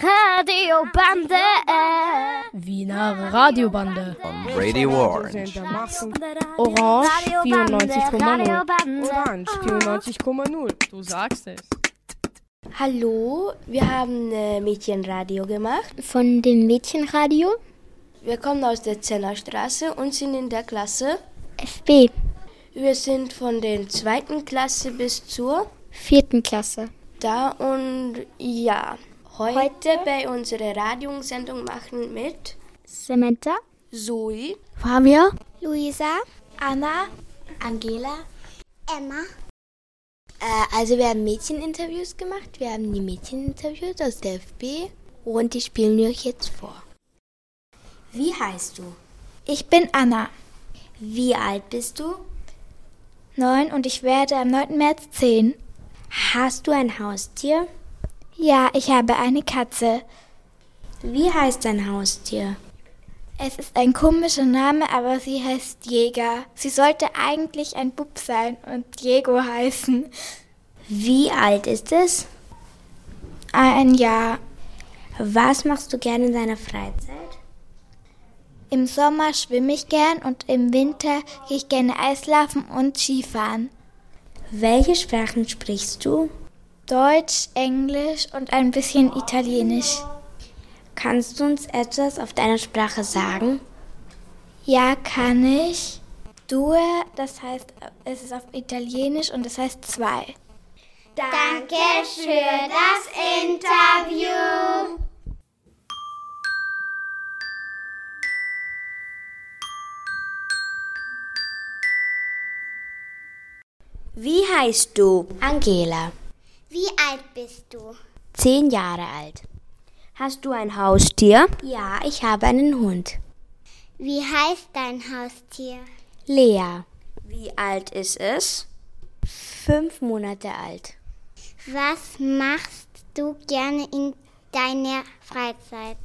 Radiobande. Wiener Radiobande. On Radio Orange. Orange 94,0. Radiobande. Orange 94,0. Du sagst es. Hallo, wir haben äh, Mädchenradio gemacht. Von dem Mädchenradio Wir kommen aus der Zellerstraße und sind in der Klasse. FB, Wir sind von der zweiten Klasse bis zur vierten Klasse. Da und ja. Heute bei unserer Radiosendung machen mit Samantha, Zoe, Fabia, Luisa, Anna, Angela. Emma. Äh, also wir haben Mädcheninterviews gemacht. Wir haben die Mädcheninterviews aus der FB und die spielen wir euch jetzt vor. Wie heißt du? Ich bin Anna, Wie alt bist du? neun und ich werde am 9. März zehn. Hast du ein Haustier? Ja, ich habe eine Katze. Wie heißt dein Haustier? Es ist ein komischer Name, aber sie heißt Jäger. Sie sollte eigentlich ein Bub sein und Diego heißen. Wie alt ist es? Ein Jahr. Was machst du gerne in deiner Freizeit? Im Sommer schwimme ich gern und im Winter gehe ich gerne Eislaufen und Skifahren. Welche Sprachen sprichst du? Deutsch, Englisch und ein bisschen Italienisch. Kannst du uns etwas auf deiner Sprache sagen? Ja, kann ich. Due, das heißt, es ist auf Italienisch und es heißt zwei. Danke für das Interview. Wie heißt du? Angela, Wie alt bist du? zehn Jahre alt. Hast du ein Haustier? Ja, ich habe einen Hund. Wie heißt dein Haustier? Lea, Wie alt ist es? fünf Monate alt. Was machst du gerne in deiner Freizeit?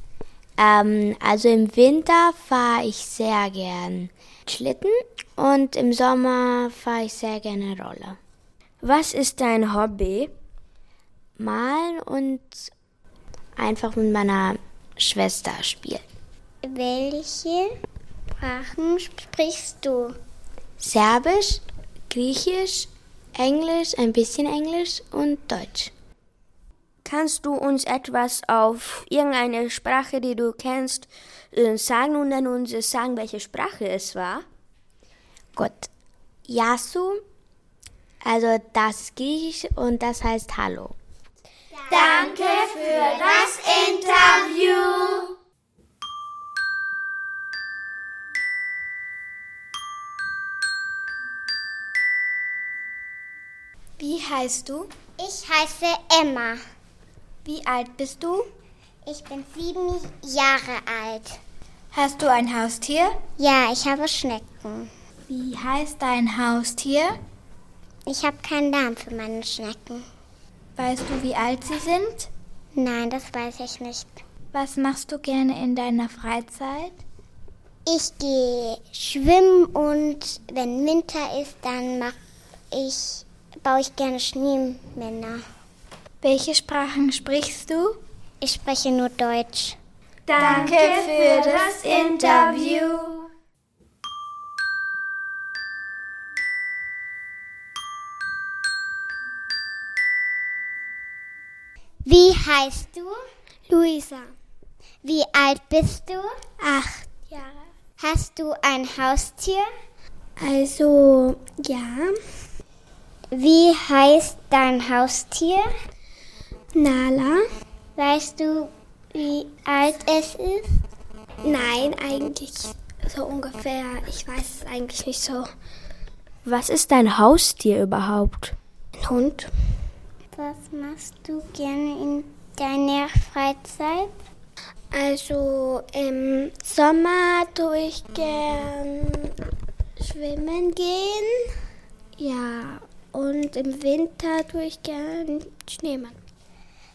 Ähm, also im Winter fahre ich sehr gern Schlitten und im Sommer fahre ich sehr gerne Roller. Was ist dein Hobby? Malen und einfach mit meiner Schwester spielen. Welche Sprachen sprichst du? Serbisch, Griechisch, Englisch, ein bisschen Englisch und Deutsch. Kannst du uns etwas auf irgendeine Sprache, die du kennst, äh, sagen und dann uns sagen, welche Sprache es war? Gut. Yasu, also das ist Griechisch und das heißt Hallo. Danke für das Interview. Wie heißt du? Ich heiße Emma. Wie alt bist du? Ich bin sieben Jahre alt. Hast du ein Haustier? Ja, ich habe Schnecken. Wie heißt dein Haustier? Ich habe keinen Namen für meine Schnecken. Weißt du, wie alt sie sind? Nein, das weiß ich nicht. Was machst du gerne in deiner Freizeit? Ich gehe schwimmen und wenn Winter ist, dann mach ich, baue ich gerne Schneemänner. Welche Sprachen sprichst du? Ich spreche nur Deutsch. Danke für das Interview. Wie heißt du? Luisa, Wie alt bist du? acht Jahre. Hast du ein Haustier? Also, ja, Wie heißt dein Haustier? Nala. Weißt du, wie alt es ist? Nein, eigentlich so ungefähr. Ich weiß es eigentlich nicht so. Was ist dein Haustier überhaupt? Ein Hund. Was machst du gerne in deiner Freizeit? Also im Sommer tue ich gern schwimmen gehen. Ja, und im Winter tue ich gern Schneemann.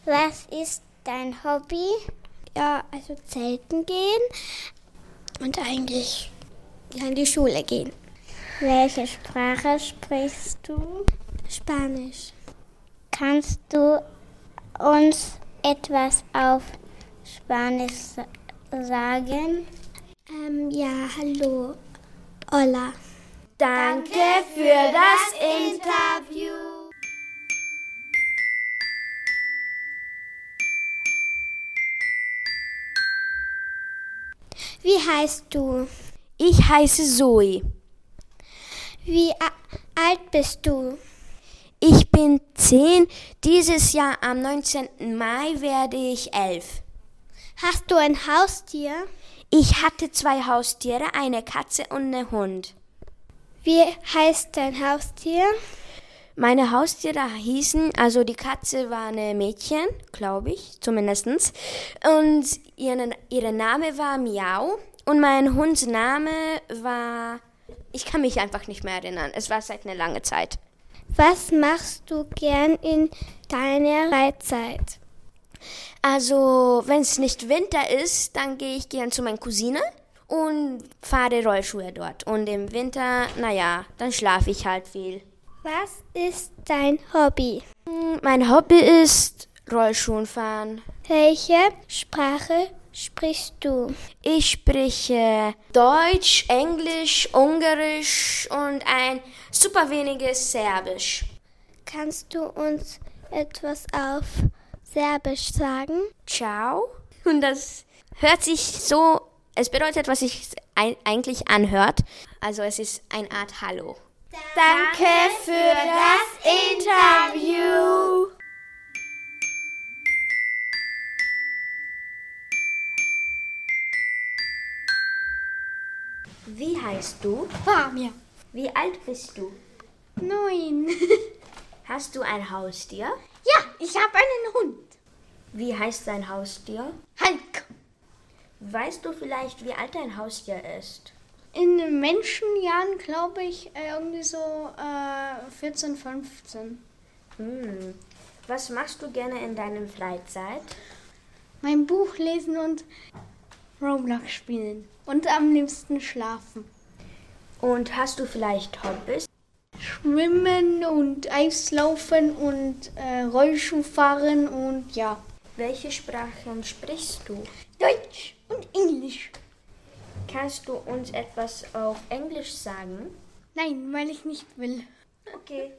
Was ist dein Hobby? Ja, also zelten gehen und eigentlich ja, in die Schule gehen. Welche Sprache sprichst du? Spanisch. Kannst du uns etwas auf Spanisch sagen? Ähm, ja, hallo. Hola. Danke für das Interview. Wie heißt du? Ich heiße Zoe. Wie alt bist du? Ich bin zehn. Dieses Jahr am 19. Mai werde ich elf. Hast du ein Haustier? Ich hatte zwei Haustiere, eine Katze und einen Hund. Wie heißt dein Haustier? Meine Haustiere hießen, also die Katze war eine Mädchen, glaube ich, zumindestens. Und ihre, ihre Name war Miau. Und mein Hunds Name war, ich kann mich einfach nicht mehr erinnern. Es war seit einer langen Zeit. Was machst du gern in deiner Freizeit? Also, wenn es nicht Winter ist, dann gehe ich gern zu meiner Cousine und fahre Rollschuhe dort. Und im Winter, naja, dann schlafe ich halt viel. Was ist dein Hobby? Mein Hobby ist Rollschuhenfahren. Welche Sprache sprichst du? Ich spreche Deutsch, Englisch, Ungarisch und ein super weniges Serbisch. Kannst du uns etwas auf Serbisch sagen? Ciao. Und das hört sich so, es bedeutet, was sich eigentlich anhört. Also es ist eine Art Hallo. Danke für das Interview. Wie heißt du? Famia. Wie alt bist du? Neun. Hast du ein Haustier? Ja, ich habe einen Hund. Wie heißt dein Haustier? Hulk. Weißt du vielleicht, wie alt dein Haustier ist? In Menschenjahren glaube ich irgendwie so äh, 14, 15. Hm. Was machst du gerne in deiner Freizeit? Mein Buch lesen und Roblox spielen. Und am liebsten schlafen. Und hast du vielleicht Hobbys? Schwimmen und Eislaufen und äh, Rollschuh fahren und ja. Welche Sprachen sprichst du? Deutsch. Kannst du uns etwas auf Englisch sagen? Nein, weil ich nicht will. Okay.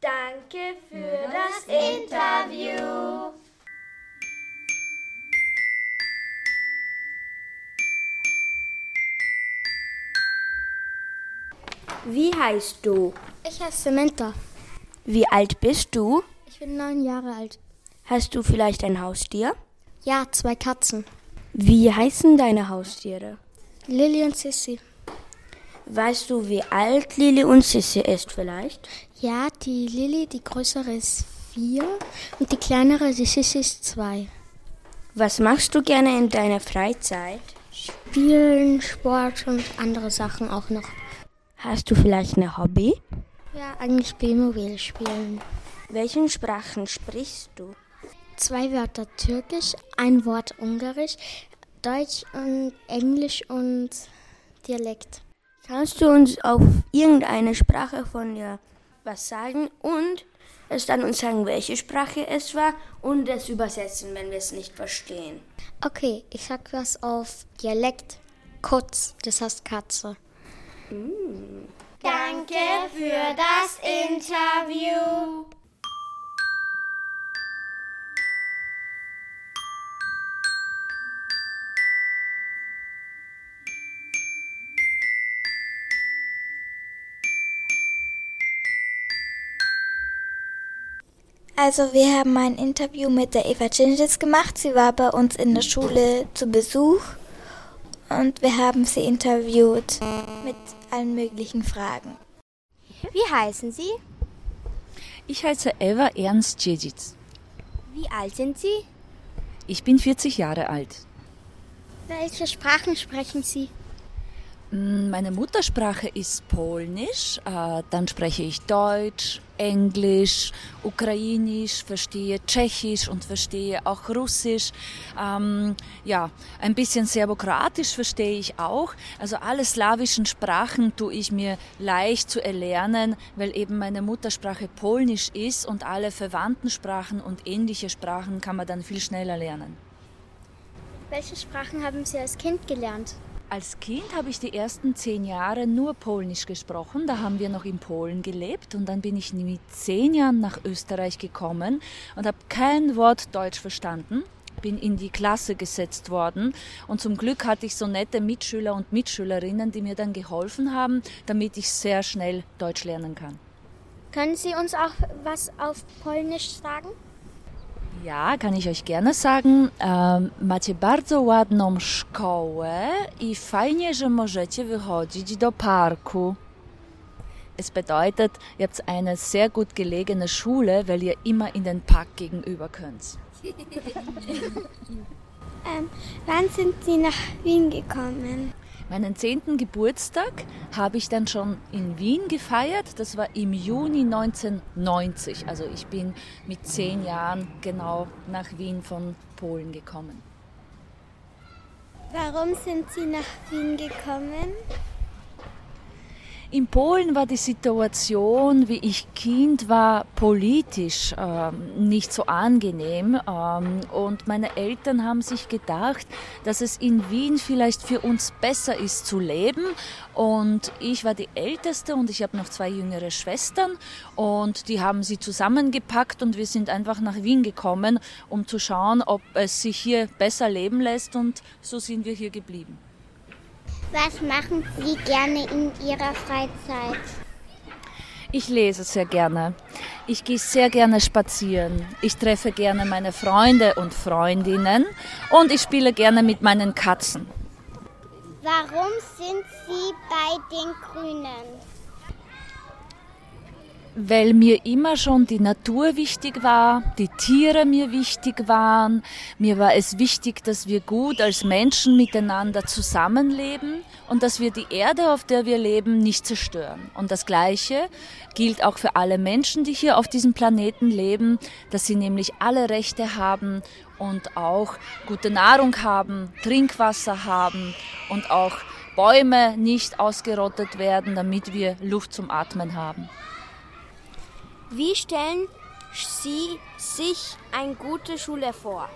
Danke für das Interview. Wie heißt du? Ich heiße Samantha. Wie alt bist du? Ich bin neun Jahre alt. Hast du vielleicht ein Haustier? Ja, zwei Katzen. Wie heißen deine Haustiere? Lilly und Sissy. Weißt du, wie alt Lilly und Sissy ist vielleicht? Ja, die Lilly, die größere ist vier und die kleinere, die Sissy ist zwei. Was machst du gerne in deiner Freizeit? Spielen, Sport und andere Sachen auch noch. Hast du vielleicht ein Hobby? Ja, eigentlich Playmobil spielen. Welchen Sprachen sprichst du? Zwei Wörter Türkisch, ein Wort Ungarisch, Deutsch und Englisch und Dialekt. Kannst du uns auf irgendeine Sprache von dir was sagen und es dann uns sagen, welche Sprache es war und es übersetzen, wenn wir es nicht verstehen? Okay, ich sag was auf Dialekt. Kotz, das heißt Katze. Mm. Danke für das Interview. Also wir haben ein Interview mit der Eva Ginges gemacht. Sie war bei uns in der Schule zu Besuch und wir haben sie interviewt mit allen möglichen Fragen. Wie heißen Sie? Ich heiße Eva Ernst Djedzic. Wie alt sind Sie? Ich bin 40 Jahre alt. Welche Sprachen sprechen Sie? Mm, meine Muttersprache ist Polnisch, äh, dann spreche ich Deutsch, Englisch, Ukrainisch, verstehe Tschechisch und verstehe auch Russisch. Ähm, ja, ein bisschen Serbokratisch verstehe ich auch. Also alle slawischen Sprachen tue ich mir leicht zu erlernen, weil eben meine Muttersprache Polnisch ist und alle verwandten Sprachen und ähnliche Sprachen kann man dann viel schneller lernen. Welche Sprachen haben Sie als Kind gelernt? Als Kind habe ich die ersten zehn Jahre nur Polnisch gesprochen. Da haben wir noch in Polen gelebt und dann bin ich mit zehn Jahren nach Österreich gekommen und habe kein Wort Deutsch verstanden. Bin in die Klasse gesetzt worden und zum Glück hatte ich so nette Mitschüler und Mitschülerinnen, die mir dann geholfen haben, damit ich sehr schnell Deutsch lernen kann. Können Sie uns auch was auf Polnisch sagen? Ja, kann ich euch gerne sagen. Um, macie bardzo ładną szkołę i fajnie, że możecie wychodzić do parku. Es bedeutet, ihr habt eine sehr gut gelegene Schule, weil ihr immer in den Park gegenüber könnt. ähm, wann sind Sie nach Wien gekommen? Meinen zehnten Geburtstag habe ich dann schon in Wien gefeiert. Das war im Juni 1990. Also ich bin mit zehn Jahren genau nach Wien von Polen gekommen. Warum sind Sie nach Wien gekommen? In Polen war die Situation, wie ich Kind war, politisch ähm, nicht so angenehm. Ähm, und meine Eltern haben sich gedacht, dass es in Wien vielleicht für uns besser ist zu leben. Und ich war die Älteste und ich habe noch zwei jüngere Schwestern. Und die haben sie zusammengepackt und wir sind einfach nach Wien gekommen, um zu schauen, ob es sich hier besser leben lässt. Und so sind wir hier geblieben. Was machen Sie gerne in Ihrer Freizeit? Ich lese sehr gerne. Ich gehe sehr gerne spazieren. Ich treffe gerne meine Freunde und Freundinnen und ich spiele gerne mit meinen Katzen. Warum sind Sie bei den Grünen? Weil mir immer schon die Natur wichtig war, die Tiere mir wichtig waren. Mir war es wichtig, dass wir gut als Menschen miteinander zusammenleben und dass wir die Erde, auf der wir leben, nicht zerstören. Und das Gleiche gilt auch für alle Menschen, die hier auf diesem Planeten leben, dass sie nämlich alle Rechte haben und auch gute Nahrung haben, Trinkwasser haben und auch Bäume nicht ausgerottet werden, damit wir Luft zum Atmen haben. Wie stellen Sie sich eine gute Schule vor?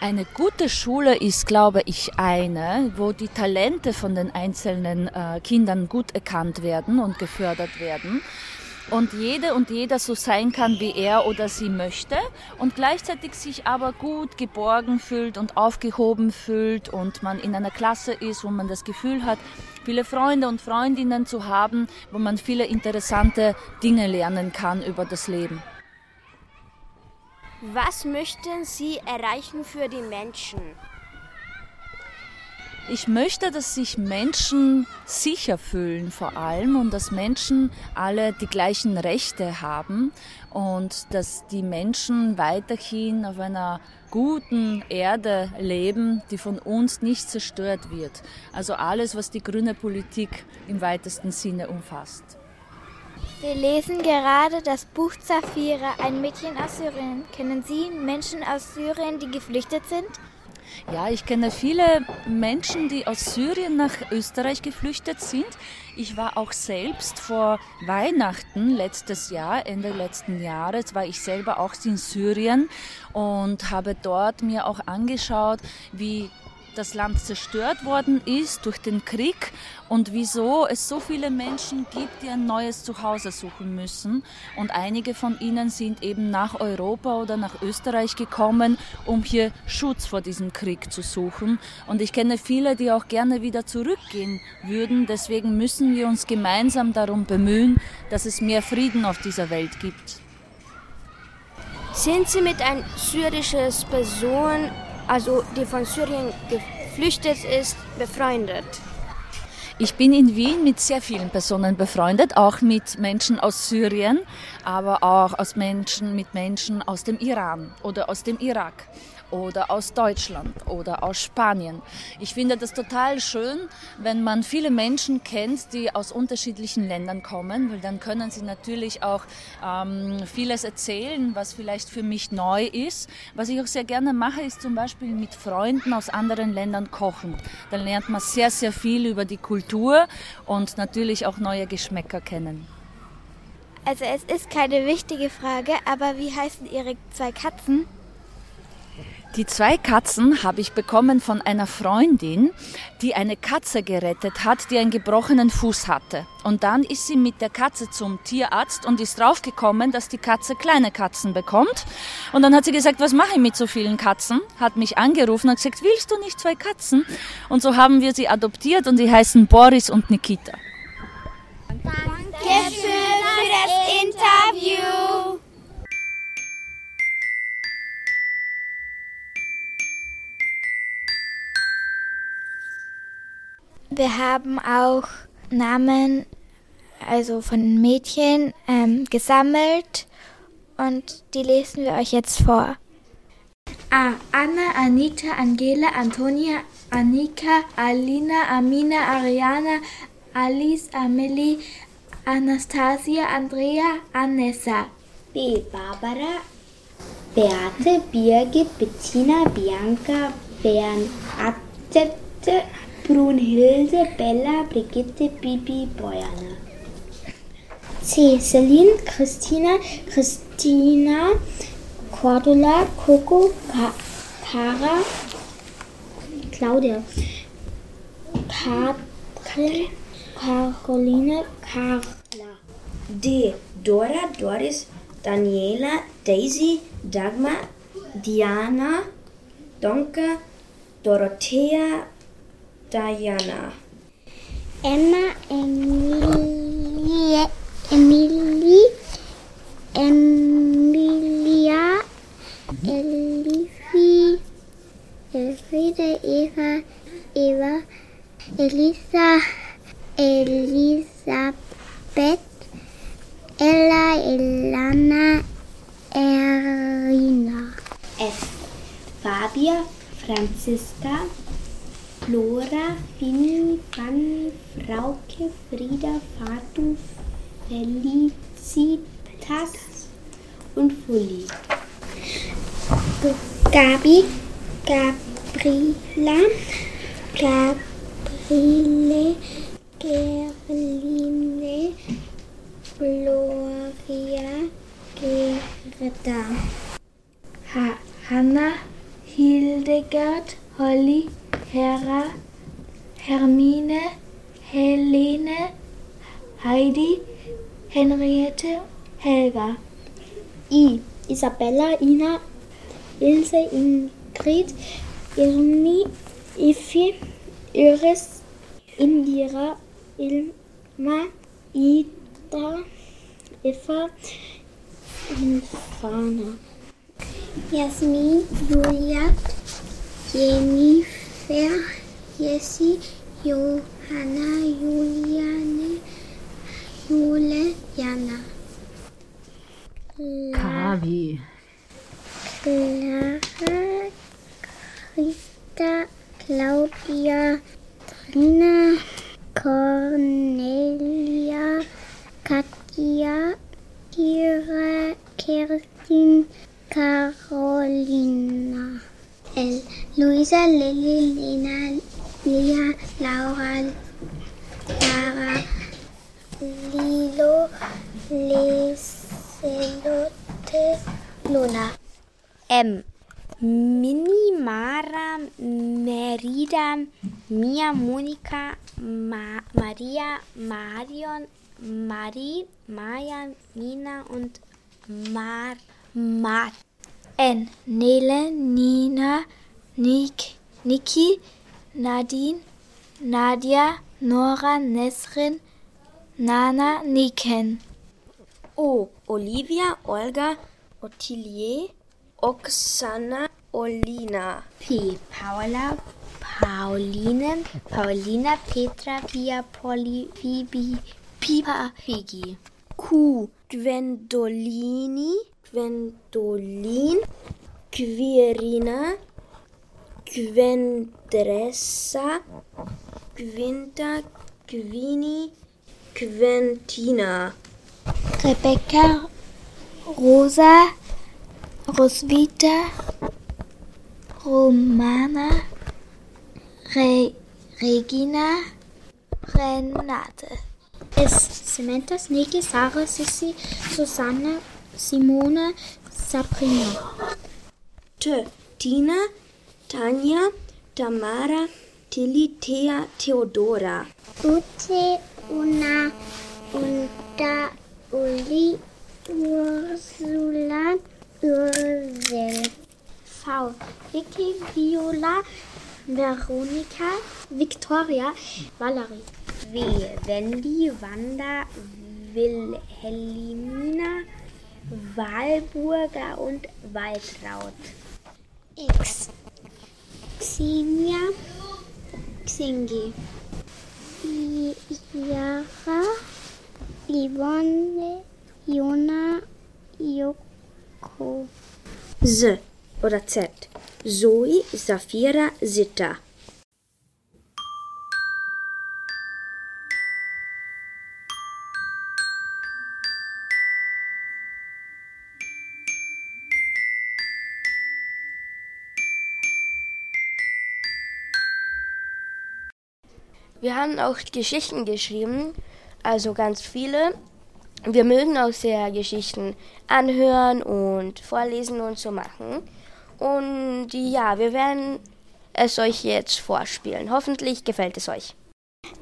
Eine gute Schule ist, glaube ich, eine, wo die Talente von den einzelnen äh, Kindern gut erkannt werden und gefördert werden und jede und jeder so sein kann, wie er oder sie möchte und gleichzeitig sich aber gut geborgen fühlt und aufgehoben fühlt und man in einer Klasse ist, wo man das Gefühl hat, viele Freunde und Freundinnen zu haben, wo man viele interessante Dinge lernen kann über das Leben. Was möchten Sie erreichen für die Menschen? Ich möchte, dass sich Menschen sicher fühlen vor allem und dass Menschen alle die gleichen Rechte haben und dass die Menschen weiterhin auf einer guten Erde leben, die von uns nicht zerstört wird. Also alles, was die grüne Politik im weitesten Sinne umfasst. Wir lesen gerade das Buch Zafira, ein Mädchen aus Syrien. Kennen Sie Menschen aus Syrien, die geflüchtet sind? Ja, ich kenne viele Menschen, die aus Syrien nach Österreich geflüchtet sind. Ich war auch selbst vor Weihnachten letztes Jahr, Ende letzten Jahres, war ich selber auch in Syrien und habe dort mir auch angeschaut, wie das Land zerstört worden ist durch den Krieg und wieso es so viele Menschen gibt, die ein neues Zuhause suchen müssen. Und einige von ihnen sind eben nach Europa oder nach Österreich gekommen, um hier Schutz vor diesem Krieg zu suchen. Und ich kenne viele, die auch gerne wieder zurückgehen würden. Deswegen müssen wir uns gemeinsam darum bemühen, dass es mehr Frieden auf dieser Welt gibt. Sind Sie mit einer syrischen Person also die von Syrien geflüchtet ist, befreundet? Ich bin in Wien mit sehr vielen Personen befreundet, auch mit Menschen aus Syrien, aber auch aus Menschen, mit Menschen aus dem Iran oder aus dem Irak oder aus Deutschland oder aus Spanien. Ich finde das total schön, wenn man viele Menschen kennt, die aus unterschiedlichen Ländern kommen, weil dann können sie natürlich auch ähm, vieles erzählen, was vielleicht für mich neu ist. Was ich auch sehr gerne mache, ist zum Beispiel mit Freunden aus anderen Ländern kochen. Dann lernt man sehr, sehr viel über die Kultur und natürlich auch neue Geschmäcker kennen. Also es ist keine wichtige Frage, aber wie heißen Ihre zwei Katzen? Die zwei Katzen habe ich bekommen von einer Freundin, die eine Katze gerettet hat, die einen gebrochenen Fuß hatte. Und dann ist sie mit der Katze zum Tierarzt und ist draufgekommen, dass die Katze kleine Katzen bekommt. Und dann hat sie gesagt, was mache ich mit so vielen Katzen? Hat mich angerufen und gesagt, willst du nicht zwei Katzen? Und so haben wir sie adoptiert und die heißen Boris und Nikita. Danke für das Interview. Wir haben auch Namen, also von Mädchen, ähm, gesammelt und die lesen wir euch jetzt vor. A. Anna, Anita, Angela, Antonia, Annika, Alina, Amina, Ariana, Alice, Amelie, Anastasia, Andrea, Anessa. B. Barbara, Beate, Birgit, Bettina, Bianca, Bernadette, Brunhilde, Bella, Brigitte, Bibi, Bojana. C. Celine, Christina, Christina, Cordula, Coco, Ka Cara, Claudia, Katrin, Caroline, Carla. D. Dora, Doris, Daniela, Daisy, Dagmar, Diana, Donke, Dorothea, Diana. Emma, Emilie, Emilie, Emilia, Elifi, Elfriede, Eva, Eva, Elisa, Elisabeth, Ella, Elana, Erina. F. Fabia, Franziska, Flora, Finny, Fanny, Frauke, Frieda, Fatu, Felicitas und Fully. Gabi, Gabriela, Gabriele, Gerline, Gloria, Gerda. Ha Hanna, Hildegard, Holly, Hera, Hermine, Helene, Heidi, Henriette, Helga. I. Isabella, Ina, Ilse, Ingrid, Irmi, Iffi, Iris, Indira, Ilma, Ida, Eva, Infana. Jasmin, Julia, Jennifer, Jessie, Johanna, Juliane, Jule, Jana. Kavi. Clara, Christa, Claudia, Trina, Cornelia, Katja, Kira, Kerstin, Carolina. Luisa, Lilly, Lena, Lia, Laura, Lara, Lilo, Leselotte, Luna. M. Mini, Mara, Merida, Mia, Monika, Ma Maria, Marion, Marie, Maya, Mina und Mar Mat. N. Nele, Nina, Nik, Niki, Nadine, Nadia, Nora, Nesrin, Nana, Niken. O. Olivia, Olga, Ottilie, Oksana, Olina. P. Paula, Pauline, Paulina, Petra, Pia, Polly, Phoebe, Pipa, Piggy. Q. Gwendolini, Gwendolin, Quirina, Gwendressa, Gwinta, Gwini, Quentina. Rebecca, Rosa, Roswitha, Romana, Re Regina, Renate. Es Samantha, Niki, Sarah, Sissi, Susanne, Simone, Sabrina. T. Tina, Tanja, Tamara, Tilly, Thea, Theodora. Ute, Una, Unta, Uli, Ursula, Ursel. V. Vicky, Viola, Veronika, Victoria, Valerie. W. Wendy, Wanda, Wilhelmina, Walburga und Waltraud. X. Xenia, Xingi. Yara, Yvonne, Jona, Joko. Z oder Z. Zoe, Safira, Sitta. Haben auch Geschichten geschrieben, also ganz viele. Wir mögen auch sehr Geschichten anhören und vorlesen und so machen. Und ja, wir werden es euch jetzt vorspielen. Hoffentlich gefällt es euch.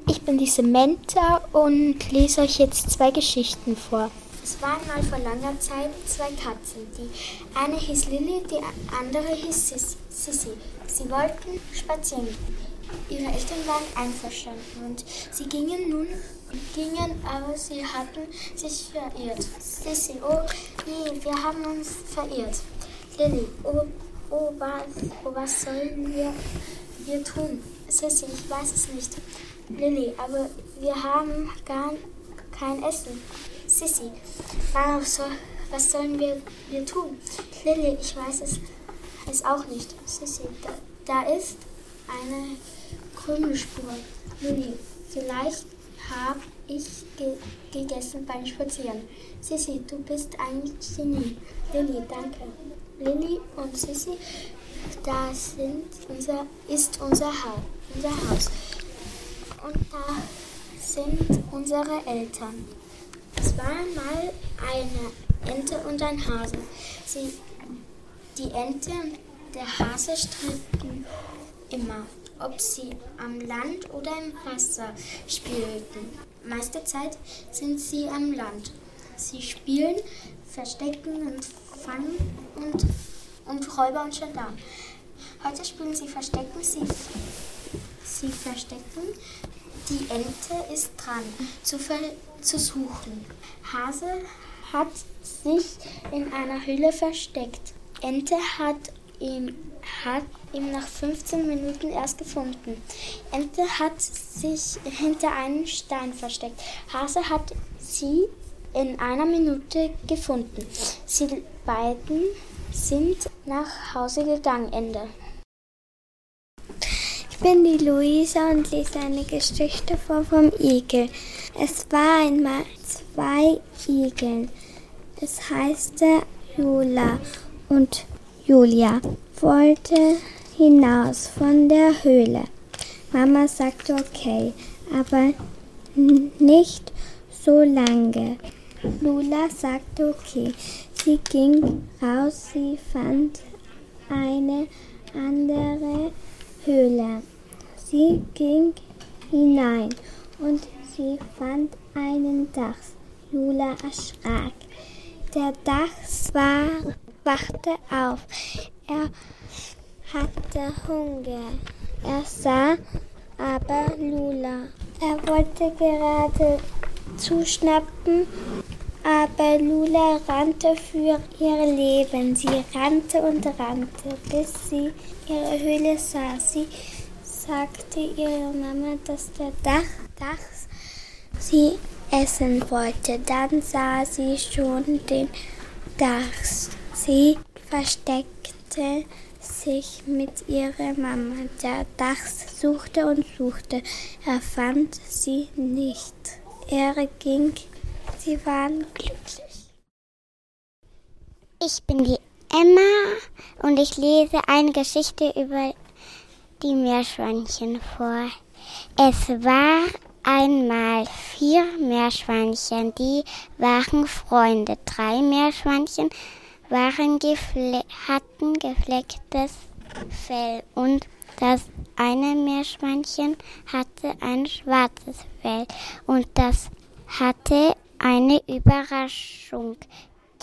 Ich bin die Samantha und lese euch jetzt zwei Geschichten vor. Es waren mal vor langer Zeit zwei Katzen. Die eine hieß Lilly, die andere hieß Sis- Sissy. Sie wollten spazieren gehen. Ihre Eltern waren einverstanden und sie gingen nun, gingen, aber sie hatten sich verirrt. Sissy, oh nee, wir haben uns verirrt. Lilly, oh, oh, was, oh, was sollen wir, wir tun? Sissy, ich weiß es nicht. Lilly, aber wir haben gar kein Essen. Sissy, was, soll, was sollen wir, wir tun? Lilly, ich weiß es, es auch nicht. Sissy, da, da ist eine Krümelspur. Lilly, vielleicht habe ich ge gegessen beim Spazieren. Sissy, du bist ein Genie. Lilly, danke. Lilly und Sissy, da sind unser, ist unser Haus. Unser Haus. Und da sind unsere Eltern. Es waren mal eine Ente und ein Hase. Sie, die Ente und der Hase stritten immer, ob sie am Land oder im Wasser spielten. Meiste Zeit sind sie am Land. Sie spielen, verstecken und fangen und, und Räuber und Gendarm. Heute spielen sie Verstecken, sie, sie verstecken. Die Ente ist dran, zu, zu suchen. Hase hat sich in einer Höhle versteckt. Ente hat ihn, hat ihn nach 15 Minuten erst gefunden. Ente hat sich hinter einem Stein versteckt. Hase hat sie in einer Minute gefunden. Sie beiden sind nach Hause gegangen. Ende. Ich bin die Luisa und lese eine Geschichte vor vom Igel. Es war einmal zwei Igel. Es heißt Jula und Julia wollte hinaus von der Höhle. Mama sagte okay, aber nicht so lange. Lula sagte okay. Sie ging raus, sie fand eine andere Höhle. Sie ging hinein und sie fand einen Dachs. Jula erschrak. Der Dachs war, wachte auf. Er hatte Hunger. Er sah aber Lula. Er wollte gerade zuschnappen, aber Lula rannte für ihr Leben. Sie rannte und rannte, bis sie ihre Höhle sah. Sie sagte ihre Mama, dass der Dach, Dachs sie essen wollte. Dann sah sie schon den Dachs. Sie versteckte sich mit ihrer Mama. Der Dachs suchte und suchte. Er fand sie nicht. Er ging. Sie waren glücklich. Ich bin die Emma und ich lese eine Geschichte über die Meerschweinchen vor. Es war einmal vier Meerschweinchen, die waren Freunde. Drei Meerschweinchen waren gefle hatten geflecktes Fell und das eine Meerschweinchen hatte ein schwarzes Fell und das hatte eine Überraschung.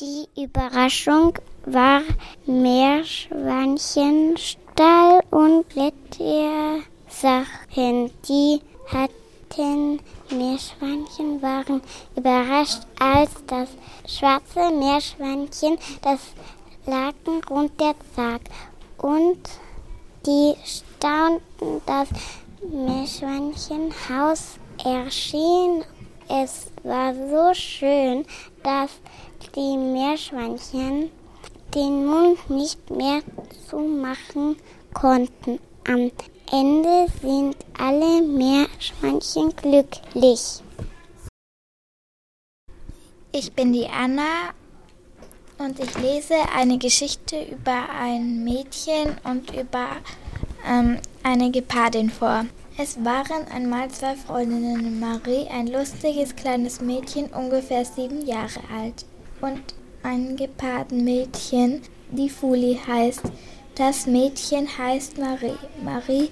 Die Überraschung war Meerschweinchenstall und Blättersachen. Die hatten Meerschweinchen waren überrascht, als das schwarze Meerschweinchen das Laken runterzog. Und die staunten, das Meerschweinchenhaus erschien. Es war so schön, dass die Meerschweinchen den Mund nicht mehr zumachen konnten. Am Ende sind alle Meerschweinchen glücklich. Ich bin die Anna und ich lese eine Geschichte über ein Mädchen und über ähm, eine Gepardin vor. Es waren einmal zwei Freundinnen, Marie, ein lustiges kleines Mädchen, ungefähr sieben Jahre alt, und ein Gepardenmädchen, die Fuli heißt. Das Mädchen heißt Marie. Marie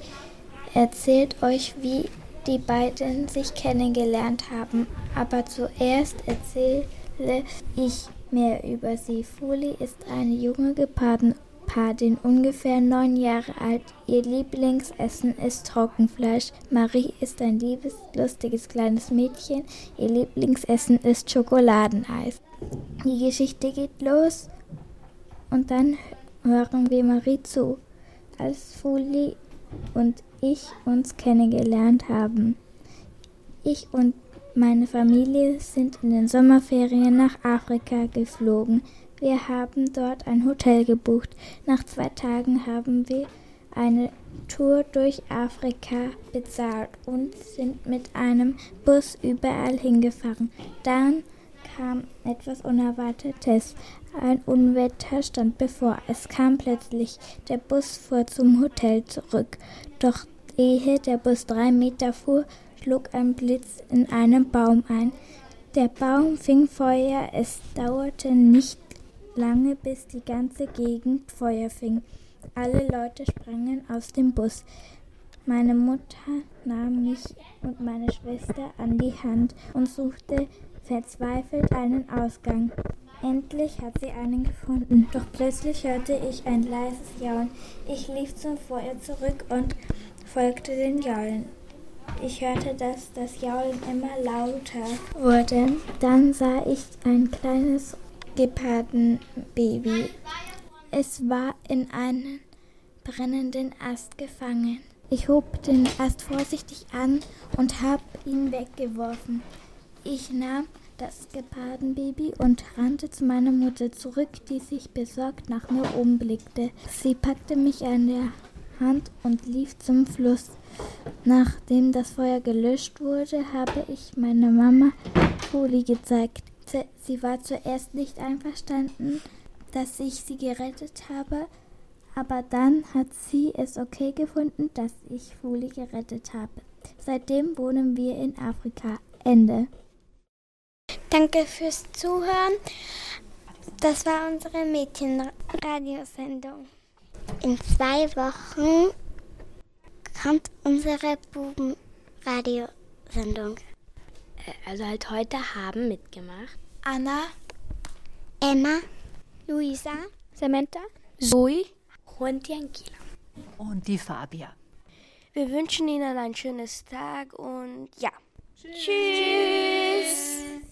erzählt euch, wie die beiden sich kennengelernt haben. Aber zuerst erzähle ich mehr über sie. Fuli ist eine junge Geparden Padin, ungefähr neun Jahre alt. Ihr Lieblingsessen ist Trockenfleisch. Marie ist ein liebes, lustiges kleines Mädchen. Ihr Lieblingsessen ist Schokoladeneis. Die Geschichte geht los und dann hören wir Marie zu, als Fuli und ich uns kennengelernt haben. Ich und meine Familie sind in den Sommerferien nach Afrika geflogen. Wir haben dort ein Hotel gebucht. Nach zwei Tagen haben wir eine Tour durch Afrika bezahlt und sind mit einem Bus überall hingefahren. Dann kam etwas Unerwartetes. Ein Unwetter stand bevor. Es kam plötzlich. Der Bus fuhr zum Hotel zurück. Doch ehe der Bus drei Meter fuhr, schlug ein Blitz in einem Baum ein. Der Baum fing Feuer. Es dauerte nicht lange, bis die ganze Gegend Feuer fing. Alle Leute sprangen aus dem Bus. Meine Mutter nahm mich und meine Schwester an die Hand und suchte verzweifelt einen Ausgang. Endlich hat sie einen gefunden, doch plötzlich hörte ich ein leises Jaulen. Ich lief zum Feuer zurück und folgte den Jaulen. Ich hörte, dass das Jaulen immer lauter wurde. Dann sah ich ein kleines Gepardenbaby. Es war in einen brennenden Ast gefangen. Ich hob den Ast vorsichtig an und hab ihn weggeworfen. Ich nahm das Gepardenbaby und rannte zu meiner Mutter zurück, die sich besorgt nach mir umblickte. Sie packte mich an der Hand und lief zum Fluss. Nachdem das Feuer gelöscht wurde, habe ich meiner Mama Foli gezeigt. Sie war zuerst nicht einverstanden, dass ich sie gerettet habe, aber dann hat sie es okay gefunden, dass ich Fuli gerettet habe. Seitdem wohnen wir in Afrika. Ende. Danke fürs Zuhören. Das war unsere Mädchenradiosendung. In zwei Wochen kommt unsere Bubenradiosendung. Also halt heute haben mitgemacht. Anna, Emma, Luisa, Samantha, Zoe und die Angela. Und die Fabia. Wir wünschen Ihnen ein schönes Tag und ja. Tschüss. Tschüss.